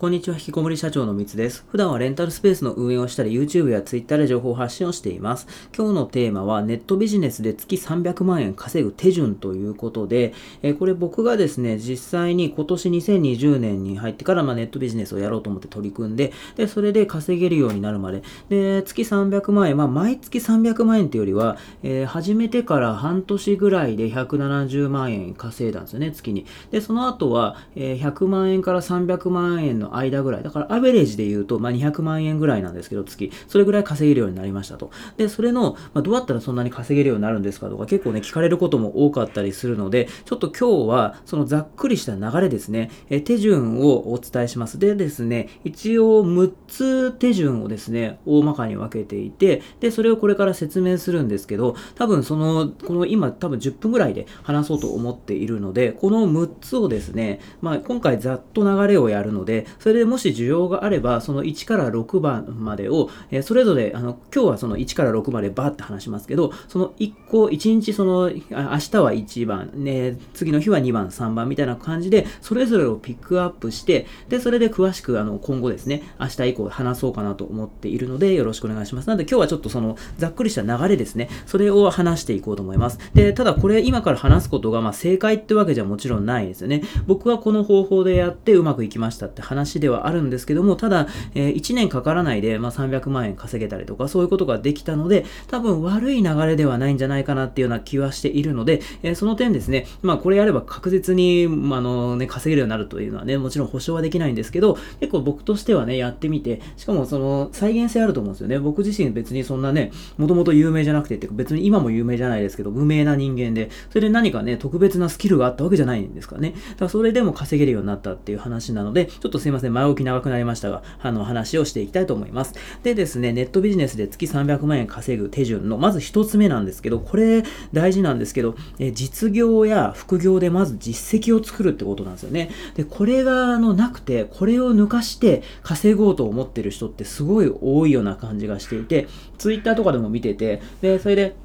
こんにちは、引きこもり社長のみつです。普段はレンタルスペースの運営をしたり、YouTube や Twitter で情報発信をしています。今日のテーマは、ネットビジネスで月300万円稼ぐ手順ということで、えこれ僕がですね、実際に今年2020年に入ってから、まあ、ネットビジネスをやろうと思って取り組んで、で、それで稼げるようになるまで、で、月300万円、まあ、毎月300万円っていうよりは、えー、始めてから半年ぐらいで170万円稼いだんですよね、月に。で、その後は、えー、100万円から300万円の間ぐらい。だからアベレージで言うと、まあ、200万円ぐらいなんですけど、月。それぐらい稼げるようになりましたと。で、それの、まあ、どうやったらそんなに稼げるようになるんですかとか、結構ね、聞かれることも多かったりするので、ちょっと今日は、そのざっくりした流れですね、え手順をお伝えします。でですね、一応6つ手順をですね、大まかに分けていて、で、それをこれから説明するんですけど、多分その、この今多分10分ぐらいで話そうと思っているので、この6つをですね、まあ今回ざっと流れをやるので、それでもし需要があれば、その1から6番までを、え、それぞれ、あの、今日はその1から6までバーって話しますけど、その1個、1日その、明日は1番、ね、次の日は2番、3番みたいな感じで、それぞれをピックアップして、で、それで詳しく、あの、今後ですね、明日以降話そうかなと思っているので、よろしくお願いします。なので今日はちょっとその、ざっくりした流れですね、それを話していこうと思います。で、ただこれ今から話すことが、まあ、正解ってわけじゃもちろんないですよね。僕はこの方法でやってうまくいきましたって話ではあるんですけども、ただ、えー、1年かからないで、まあ、300万円稼げたりとか、そういうことができたので、多分悪い流れではないんじゃないかなっていうような気はしているので、えー、その点ですね、まあ、これやれば確実に、まあのね、稼げるようになるというのはね、もちろん保証はできないんですけど、結構僕としてはね、やってみて、しかもその、再現性あると思うんですよね。僕自身別にそんなね、もともと有名じゃなくてっていうか、別に今も有名じゃないですけど、無名な人間で、それで何かね、特別なスキルがあったわけじゃないんですかね。だからそれでも稼げるようになったっていう話なので、ちょっとません、前置き長くなりましたが、あの、話をしていきたいと思います。でですね、ネットビジネスで月300万円稼ぐ手順の、まず1つ目なんですけど、これ大事なんですけど、え実業や副業でまず実績を作るってことなんですよね。で、これがあのなくて、これを抜かして稼ごうと思ってる人ってすごい多いような感じがしていて、Twitter とかでも見てて、で、それで、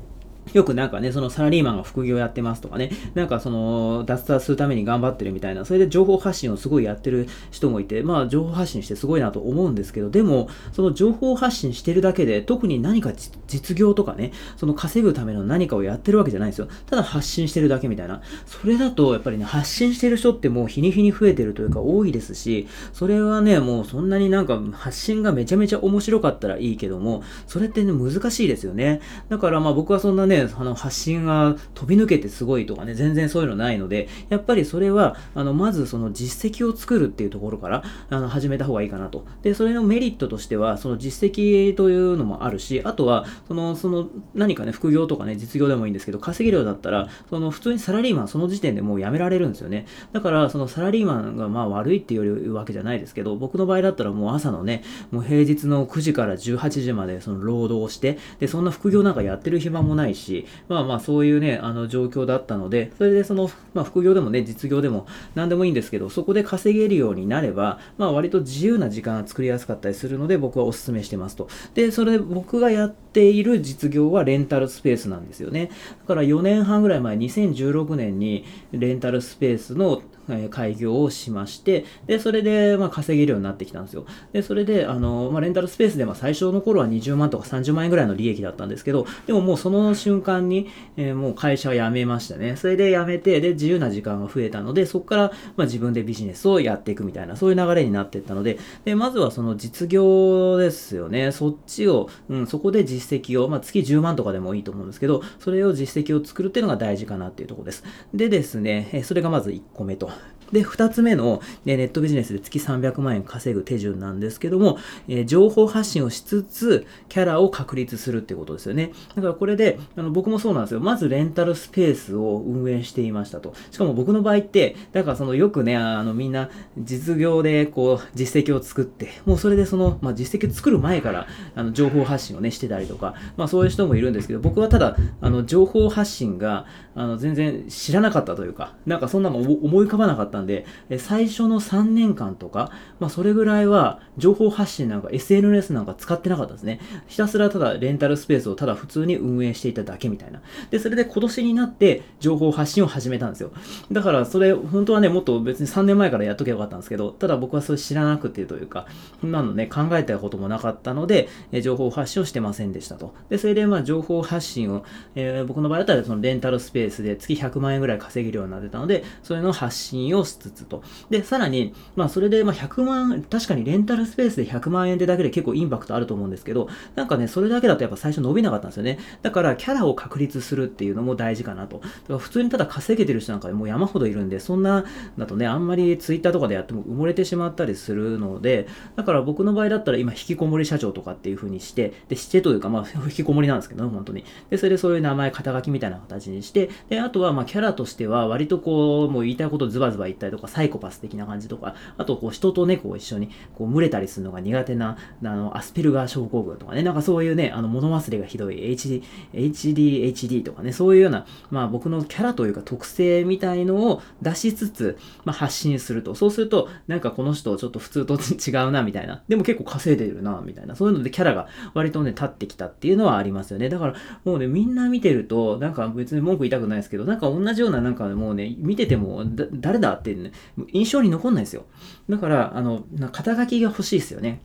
よくなんかね、そのサラリーマンが副業やってますとかね、なんかその脱サするために頑張ってるみたいな、それで情報発信をすごいやってる人もいて、まあ情報発信してすごいなと思うんですけど、でも、その情報発信してるだけで、特に何か実業とかね、その稼ぐための何かをやってるわけじゃないんですよ。ただ発信してるだけみたいな。それだと、やっぱりね、発信してる人ってもう日に日に増えてるというか多いですし、それはね、もうそんなになんか発信がめちゃめちゃ面白かったらいいけども、それってね、難しいですよね。だからまあ僕はそんなね、あの発信が飛び抜けてすごいとかね、全然そういうのないので、やっぱりそれは、あの、まずその実績を作るっていうところから、あの、始めた方がいいかなと。で、それのメリットとしては、その実績というのもあるし、あとは、その、その、何かね、副業とかね、実業でもいいんですけど、稼げるようだったら、その、普通にサラリーマンその時点でもう辞められるんですよね。だから、そのサラリーマンがまあ悪いっていうわけじゃないですけど、僕の場合だったらもう朝のね、もう平日の9時から18時までその労働して、で、そんな副業なんかやってる暇もないし、しまあまあそういうね、あの状況だったので、それでその、まあ副業でもね、実業でも何でもいいんですけど、そこで稼げるようになれば、まあ割と自由な時間が作りやすかったりするので、僕はお勧めしてますと。で、それで僕がやっている実業はレンタルスペースなんですよね。だから4年半ぐらい前、2016年にレンタルスペースのえ開業をしまして、で、それで、まあ、稼げるようになってきたんですよ。で、それで、あの、まあ、レンタルスペースで、まあ、最初の頃は20万とか30万円ぐらいの利益だったんですけど、でももうその瞬間に、えー、もう会社を辞めましたね。それで辞めて、で、自由な時間が増えたので、そこから、まあ、自分でビジネスをやっていくみたいな、そういう流れになっていったので、で、まずはその実業ですよね。そっちを、うん、そこで実績を、まあ、月10万とかでもいいと思うんですけど、それを実績を作るっていうのが大事かなっていうところです。でですね、えそれがまず1個目と。で、二つ目の、ね、ネットビジネスで月300万円稼ぐ手順なんですけども、えー、情報発信をしつつ、キャラを確立するってことですよね。だからこれで、あの僕もそうなんですよ。まずレンタルスペースを運営していましたと。しかも僕の場合って、だからそのよくね、あのみんな実業でこう実績を作って、もうそれでその、まあ、実績作る前からあの情報発信をね、してたりとか、まあそういう人もいるんですけど、僕はただ、あの情報発信が、あの、全然知らなかったというか、なんかそんなの思い浮かばなかったんで、最初の3年間とか、まあ、それぐらいは、情報発信なんか SNS なんか使ってなかったですね。ひたすらただレンタルスペースをただ普通に運営していただけみたいな。で、それで今年になって情報発信を始めたんですよ。だからそれ、本当はね、もっと別に3年前からやっとけばよかったんですけど、ただ僕はそれ知らなくてというか、そんなのね、考えたこともなかったので、え情報発信をしてませんでしたと。で、それでまあ情報発信を、えー、僕の場合だったらそのレンタルスペースで月100万円ぐらい稼げるようになってたので、それの発信をしつつと。で、さらに、まあそれでまあ100万、確かにレンタルスペースで100万円でだけで結構インパクトあると思うんですけど、なんかね、それだけだとやっぱ最初伸びなかったんですよね。だからキャラを確立するっていうのも大事かなと。だから普通にただ稼げてる人なんかもう山ほどいるんで、そんなだとね、あんまりツイッターとかでやっても埋もれてしまったりするので、だから僕の場合だったら今引きこもり社長とかっていう風にして、で、してというかまあ引きこもりなんですけど、本当に。で、それでそういう名前、肩書きみたいな形にして、で、あとはまあキャラとしては割とこう、もう言いたいことズバズバ言ったりとか、サイコパス的な感じとか、あとこう人と猫を一緒にこう群れたりするのが苦手な、あの、アスペルガー症候群とかね、なんかそういうね、あの、物忘れがひどい HD、HDHD とかね、そういうような、まあ僕のキャラというか特性みたいのを出しつつ、まあ発信すると。そうすると、なんかこの人ちょっと普通と違うな、みたいな。でも結構稼いでるな、みたいな。そういうのでキャラが割とね、立ってきたっていうのはありますよね。だからもうね、みんな見てると、なんか別に文句言いたくないですけど、なんか同じような、なんかもうね、見てても、誰だって、ね、印象に残んないですよ。だから、あの、肩書きが欲しいですよね。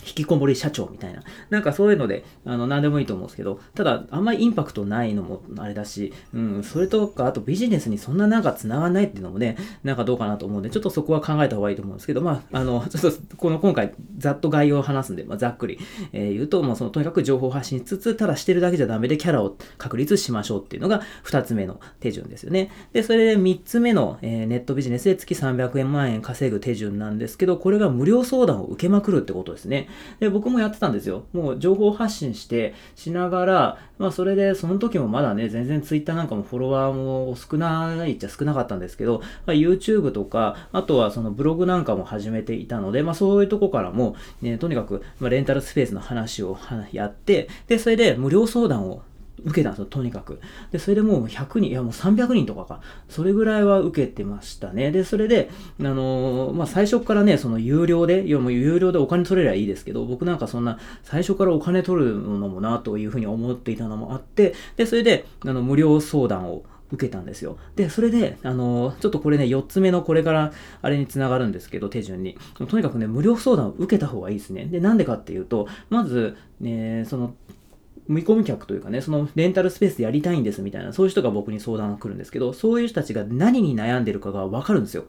引きこもり社長みたいな。なんかそういうので、あの、何でもいいと思うんですけど、ただ、あんまりインパクトないのもあれだし、うん、それとか、あとビジネスにそんななんか繋がらないっていうのもね、なんかどうかなと思うんで、ちょっとそこは考えた方がいいと思うんですけど、まあ、あの、ちょっと、この今回、ざっと概要を話すんで、まあ、ざっくり、えー、言うと、もうその、とにかく情報発信しつつ、ただしてるだけじゃダメでキャラを確立しましょうっていうのが、二つ目の手順ですよね。で、それで三つ目の、えー、ネットビジネスで月300円万円稼ぐ手順なんですけど、これが無料相談を受けまくるってことですね。で、僕もやってたんですよ。もう情報発信して、しながら、まあそれで、その時もまだね、全然 Twitter なんかもフォロワーも少ないっちゃ少なかったんですけど、まあ、YouTube とか、あとはそのブログなんかも始めていたので、まあそういうとこからも、ね、とにかく、まあ、レンタルスペースの話をやって、で、それで無料相談を受けたんですよ、とにかく。で、それでもう100人、いやもう300人とかか、それぐらいは受けてましたね。で、それで、あのー、まあ、最初からね、その有料で、いやもう有料でお金取れりゃいいですけど、僕なんかそんな、最初からお金取るのもな、というふうに思っていたのもあって、で、それで、あの、無料相談を、受けたんですよ。で、それで、あのちょっとこれね、4つ目のこれからあれにつながるんですけど、手順に。とにかくね、無料相談を受けた方がいいですね。で、なんでかっていうと、まず、ね、その、見込み客というかね、そのレンタルスペースでやりたいんですみたいな、そういう人が僕に相談が来るんですけど、そういう人たちが何に悩んでるかがわかるんですよ。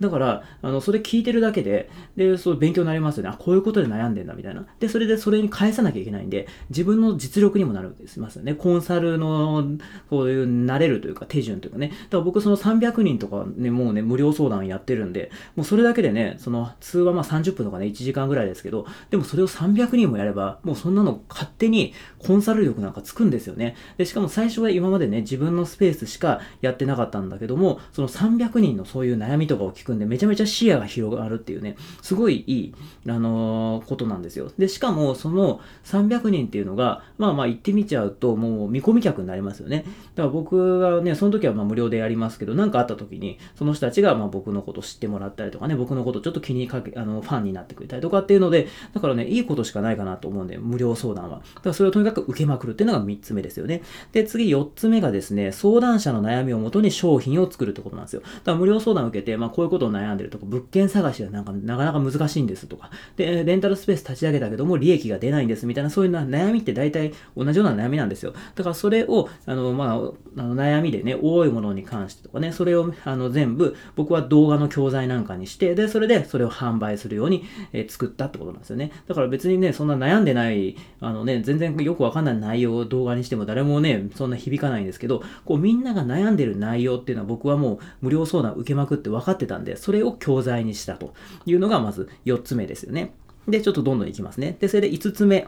だから、あの、それ聞いてるだけで、で、そう勉強になりますよね。あ、こういうことで悩んでんだみたいな。で、それでそれに返さなきゃいけないんで、自分の実力にもなるんですますよね。コンサルの、こういう、慣れるというか、手順というかね。だから僕その300人とかね、もうね、無料相談やってるんで、もうそれだけでね、その通話まあ30分とかね、1時間ぐらいですけど、でもそれを300人もやれば、もうそんなの勝手にコンサル力なんかつくんですよね。で、しかも最初は今までね、自分のスペースしかやってなかったんだけども、その300人のそういう悩みとかを聞くんで、めちゃめちゃ視野が広がるっていうね、すごいいい、あのー、ことなんですよ。で、しかも、その300人っていうのが、まあまあ言ってみちゃうと、もう見込み客になりますよね。だから僕がね、その時はま無料でやりますけど、なんかあった時に、その人たちがま僕のこと知ってもらったりとかね、僕のことちょっと気にかけ、あの、ファンになってくれたりとかっていうので、だからね、いいことしかないかなと思うんで、無料相談は。だからそれをとにかく受けまくるっていうのが3つ目ですよね。で、次4つ目がですね、相談者の悩みをもとに商品を作るってことなんですよ。だから無料相談を受けて、まあこういうことを悩んでるとか、物件探しがなんかなかなか難しいんですとか、で、レンタルスペース立ち上げたけども利益が出ないんですみたいな、そういうな悩みって大体同じような悩みなんですよ。だからそれを、あの、まあ、あの悩みでね、多いものに関してとかね、それをあの全部僕は動画の教材なんかにして、で、それでそれを販売するように、えー、作ったってことなんですよね。だから別にね、そんな悩んでない、あのね、全然よくわかんない内容を動画にしても誰もね、そんな響かないんですけど、こうみんなが悩んでる内容っていうのは僕はもう無料相談受けまくって分かってたんで、それを教材にしたというのがまず4つ目ですよね。で、ちょっとどんどんいきますね。で、それで5つ目。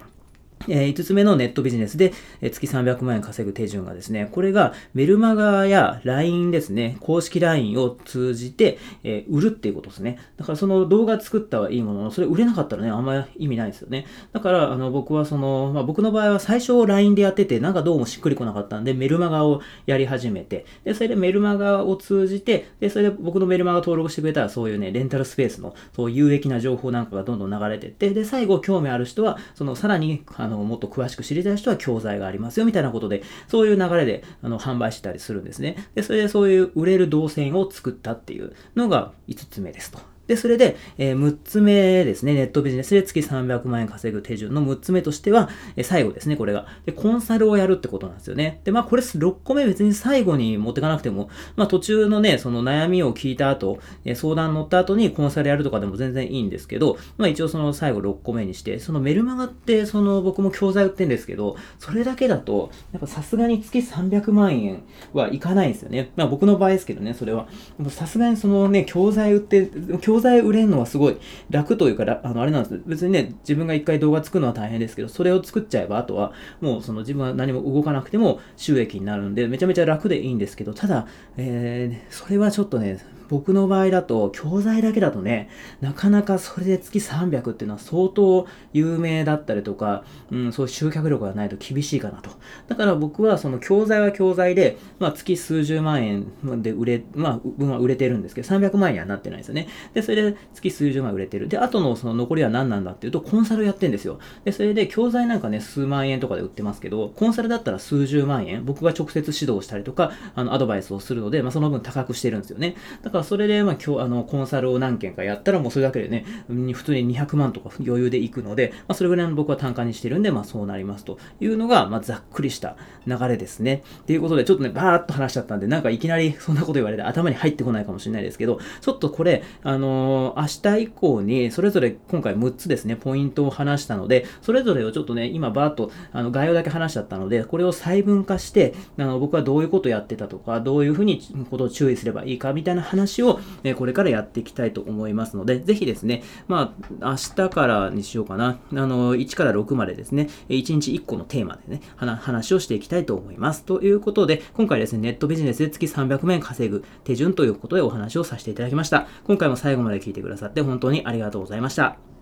え5つ目のネットビジネスで、え月300万円稼ぐ手順がですね、これがメルマガや LINE ですね、公式 LINE を通じて、え売るっていうことですね。だからその動画作ったはいいものの、それ売れなかったらね、あんまり意味ないですよね。だから、あの、僕はその、まあ、僕の場合は最初 LINE でやってて、なんかどうもしっくりこなかったんで、メルマガをやり始めて、で、それでメルマガを通じて、で、それで僕のメルマガ登録してくれたら、そういうね、レンタルスペースの、そう有益な情報なんかがどんどん流れてって、で、最後興味ある人は、そのさらに、あの、もっと詳しく知りたい人は教材がありますよみたいなことで、そういう流れであの販売したりするんですね。で、それでそういう売れる動線を作ったっていうのが5つ目ですと。で、それで、えー、6つ目ですね。ネットビジネスで月300万円稼ぐ手順の6つ目としては、えー、最後ですね、これが。で、コンサルをやるってことなんですよね。で、まあ、これ6個目別に最後に持ってかなくても、まあ、途中のね、その悩みを聞いた後、えー、相談乗った後にコンサルやるとかでも全然いいんですけど、まあ、一応その最後6個目にして、そのメルマガって、その僕も教材売ってんですけど、それだけだと、やっぱさすがに月300万円はいかないんですよね。まあ、僕の場合ですけどね、それは。さすがにそのね、教材売って、教材売れるのはすごい楽というか、あの、あれなんです。別にね、自分が一回動画作るのは大変ですけど、それを作っちゃえば、あとは、もうその自分は何も動かなくても収益になるんで、めちゃめちゃ楽でいいんですけど、ただ、えー、それはちょっとね、僕の場合だと、教材だけだとね、なかなかそれで月300っていうのは相当有名だったりとか、うん、そういう集客力がないと厳しいかなと。だから僕はその教材は教材で、まあ月数十万円で売れ、まあ分は売れてるんですけど、300万円にはなってないですよね。で、それで月数十万売れてる。で、あとのその残りは何なんだっていうと、コンサルやってんですよ。で、それで教材なんかね、数万円とかで売ってますけど、コンサルだったら数十万円、僕が直接指導したりとか、あの、アドバイスをするので、まあその分高くしてるんですよね。だからそれで、まあ今日、あの、コンサルを何件かやったらもうそれだけでね、普通に200万とか余裕でいくので、まあそれぐらいの僕は単価にしてるんで、まあそうなりますというのが、まあざっくりした流れですね。ということで、ちょっとね、バーっと話しちゃったんで、なんかいきなりそんなこと言われて頭に入ってこないかもしれないですけど、ちょっとこれ、あのー、明日以降に、それぞれ今回6つですね、ポイントを話したので、それぞれをちょっとね、今バーっとあの概要だけ話しちゃったので、これを細分化して、あの僕はどういうことやってたとか、どういうふうにことを注意すればいいかみたいな話を、えこれからやっていきたいと思いますので、ぜひですね、まあ、明日からにしようかな、あの、1から6までですね、1日1個のテーマでね、話をしていきたいと思います。ということで、今回ですね、ネットビジネスで月300万円稼ぐ手順ということでお話をさせていただきました。今回も最後まで聞いてくださって本当にありがとうございました。